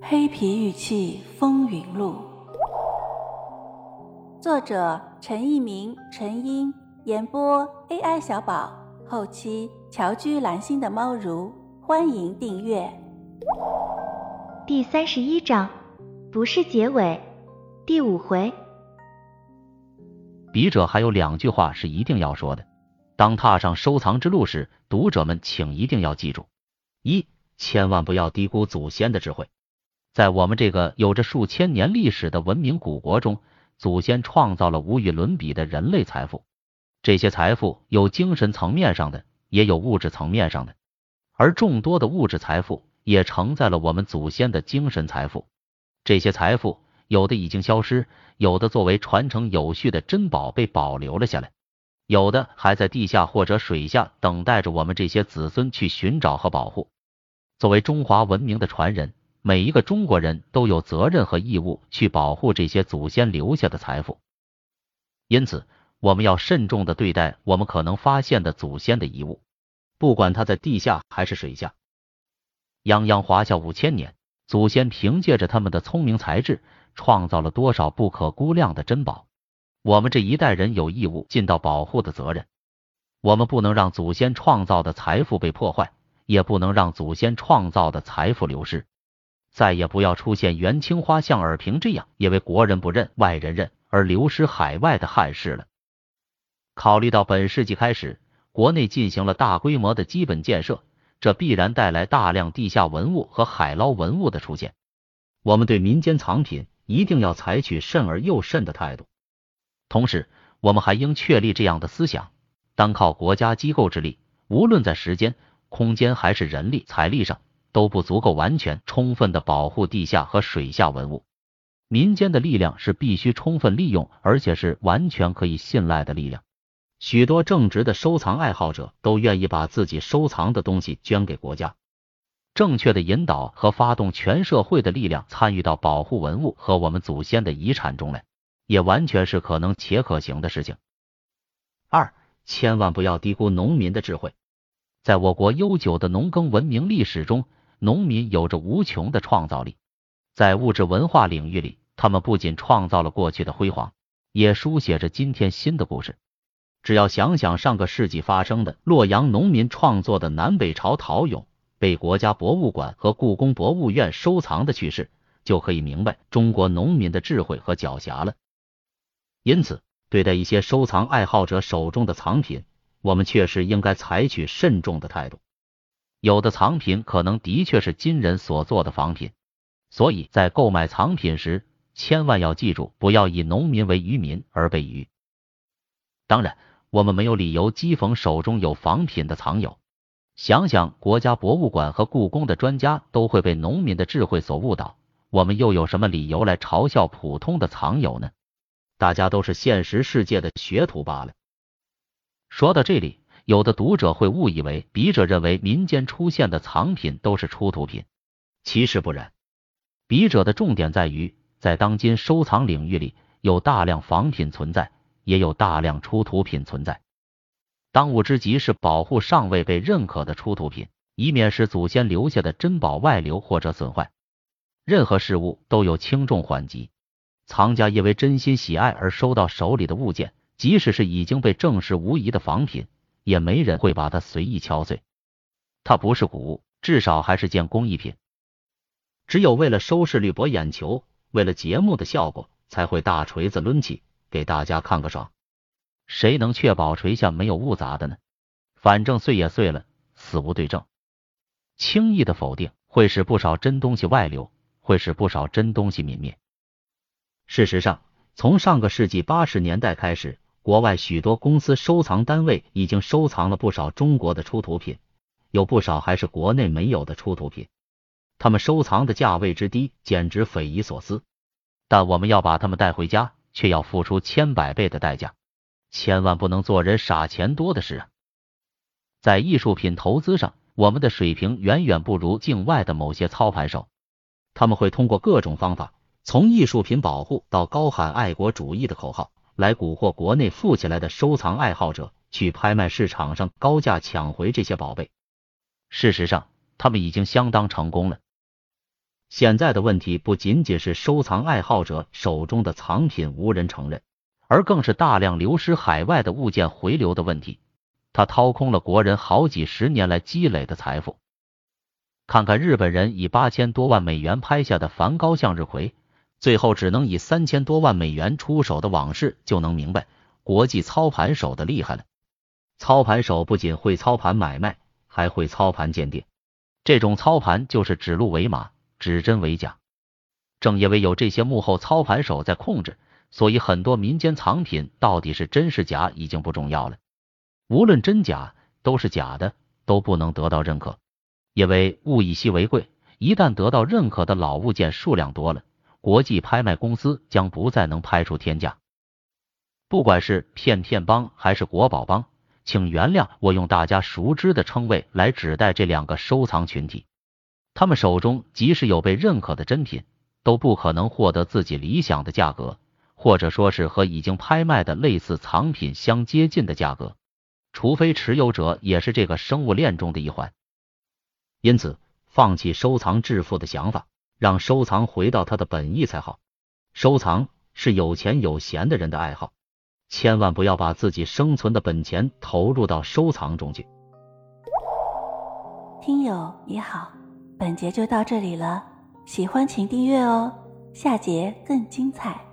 黑皮玉器风云录，作者陈一鸣、陈英，演播 AI 小宝，后期乔居蓝心的猫如，欢迎订阅。第三十一章，不是结尾，第五回。笔者还有两句话是一定要说的。当踏上收藏之路时，读者们请一定要记住：一，千万不要低估祖先的智慧。在我们这个有着数千年历史的文明古国中，祖先创造了无与伦比的人类财富。这些财富有精神层面上的，也有物质层面上的，而众多的物质财富也承载了我们祖先的精神财富。这些财富有的已经消失，有的作为传承有序的珍宝被保留了下来。有的还在地下或者水下等待着我们这些子孙去寻找和保护。作为中华文明的传人，每一个中国人都有责任和义务去保护这些祖先留下的财富。因此，我们要慎重的对待我们可能发现的祖先的遗物，不管它在地下还是水下。泱泱华夏五千年，祖先凭借着他们的聪明才智，创造了多少不可估量的珍宝。我们这一代人有义务尽到保护的责任。我们不能让祖先创造的财富被破坏，也不能让祖先创造的财富流失。再也不要出现袁青花像尔平这样因为国人不认、外人认而流失海外的憾事了。考虑到本世纪开始，国内进行了大规模的基本建设，这必然带来大量地下文物和海捞文物的出现。我们对民间藏品一定要采取慎而又慎的态度。同时，我们还应确立这样的思想：单靠国家机构之力，无论在时间、空间还是人力、财力上，都不足够完全、充分的保护地下和水下文物。民间的力量是必须充分利用，而且是完全可以信赖的力量。许多正直的收藏爱好者都愿意把自己收藏的东西捐给国家。正确的引导和发动全社会的力量，参与到保护文物和我们祖先的遗产中来。也完全是可能且可行的事情。二，千万不要低估农民的智慧。在我国悠久的农耕文明历史中，农民有着无穷的创造力。在物质文化领域里，他们不仅创造了过去的辉煌，也书写着今天新的故事。只要想想上个世纪发生的洛阳农民创作的南北朝陶俑被国家博物馆和故宫博物院收藏的趣事，就可以明白中国农民的智慧和狡黠了。因此，对待一些收藏爱好者手中的藏品，我们确实应该采取慎重的态度。有的藏品可能的确是金人所做的仿品，所以在购买藏品时，千万要记住，不要以农民为渔民而被渔。当然，我们没有理由讥讽手中有仿品的藏友。想想国家博物馆和故宫的专家都会被农民的智慧所误导，我们又有什么理由来嘲笑普通的藏友呢？大家都是现实世界的学徒罢了。说到这里，有的读者会误以为笔者认为民间出现的藏品都是出土品，其实不然。笔者的重点在于，在当今收藏领域里，有大量仿品存在，也有大量出土品存在。当务之急是保护尚未被认可的出土品，以免使祖先留下的珍宝外流或者损坏。任何事物都有轻重缓急。藏家因为真心喜爱而收到手里的物件，即使是已经被证实无疑的仿品，也没人会把它随意敲碎。它不是古物，至少还是件工艺品。只有为了收视率博眼球，为了节目的效果，才会大锤子抡起，给大家看个爽。谁能确保锤下没有误砸的呢？反正碎也碎了，死无对证。轻易的否定会使不少真东西外流，会使不少真东西泯灭。事实上，从上个世纪八十年代开始，国外许多公司收藏单位已经收藏了不少中国的出土品，有不少还是国内没有的出土品。他们收藏的价位之低，简直匪夷所思。但我们要把他们带回家，却要付出千百倍的代价，千万不能做人傻钱多的事啊！在艺术品投资上，我们的水平远远不如境外的某些操盘手，他们会通过各种方法。从艺术品保护到高喊爱国主义的口号，来蛊惑国内富起来的收藏爱好者去拍卖市场上高价抢回这些宝贝。事实上，他们已经相当成功了。现在的问题不仅仅是收藏爱好者手中的藏品无人承认，而更是大量流失海外的物件回流的问题。他掏空了国人好几十年来积累的财富。看看日本人以八千多万美元拍下的梵高向日葵，最后只能以三千多万美元出手的往事，就能明白国际操盘手的厉害了。操盘手不仅会操盘买卖，还会操盘鉴定。这种操盘就是指鹿为马。指真为假，正因为有这些幕后操盘手在控制，所以很多民间藏品到底是真是假已经不重要了。无论真假，都是假的，都不能得到认可。因为物以稀为贵，一旦得到认可的老物件数量多了，国际拍卖公司将不再能拍出天价。不管是骗骗帮还是国宝帮，请原谅我用大家熟知的称谓来指代这两个收藏群体。他们手中即使有被认可的真品，都不可能获得自己理想的价格，或者说是和已经拍卖的类似藏品相接近的价格，除非持有者也是这个生物链中的一环。因此，放弃收藏致富的想法，让收藏回到它的本意才好。收藏是有钱有闲的人的爱好，千万不要把自己生存的本钱投入到收藏中去。听友你好。本节就到这里了，喜欢请订阅哦，下节更精彩。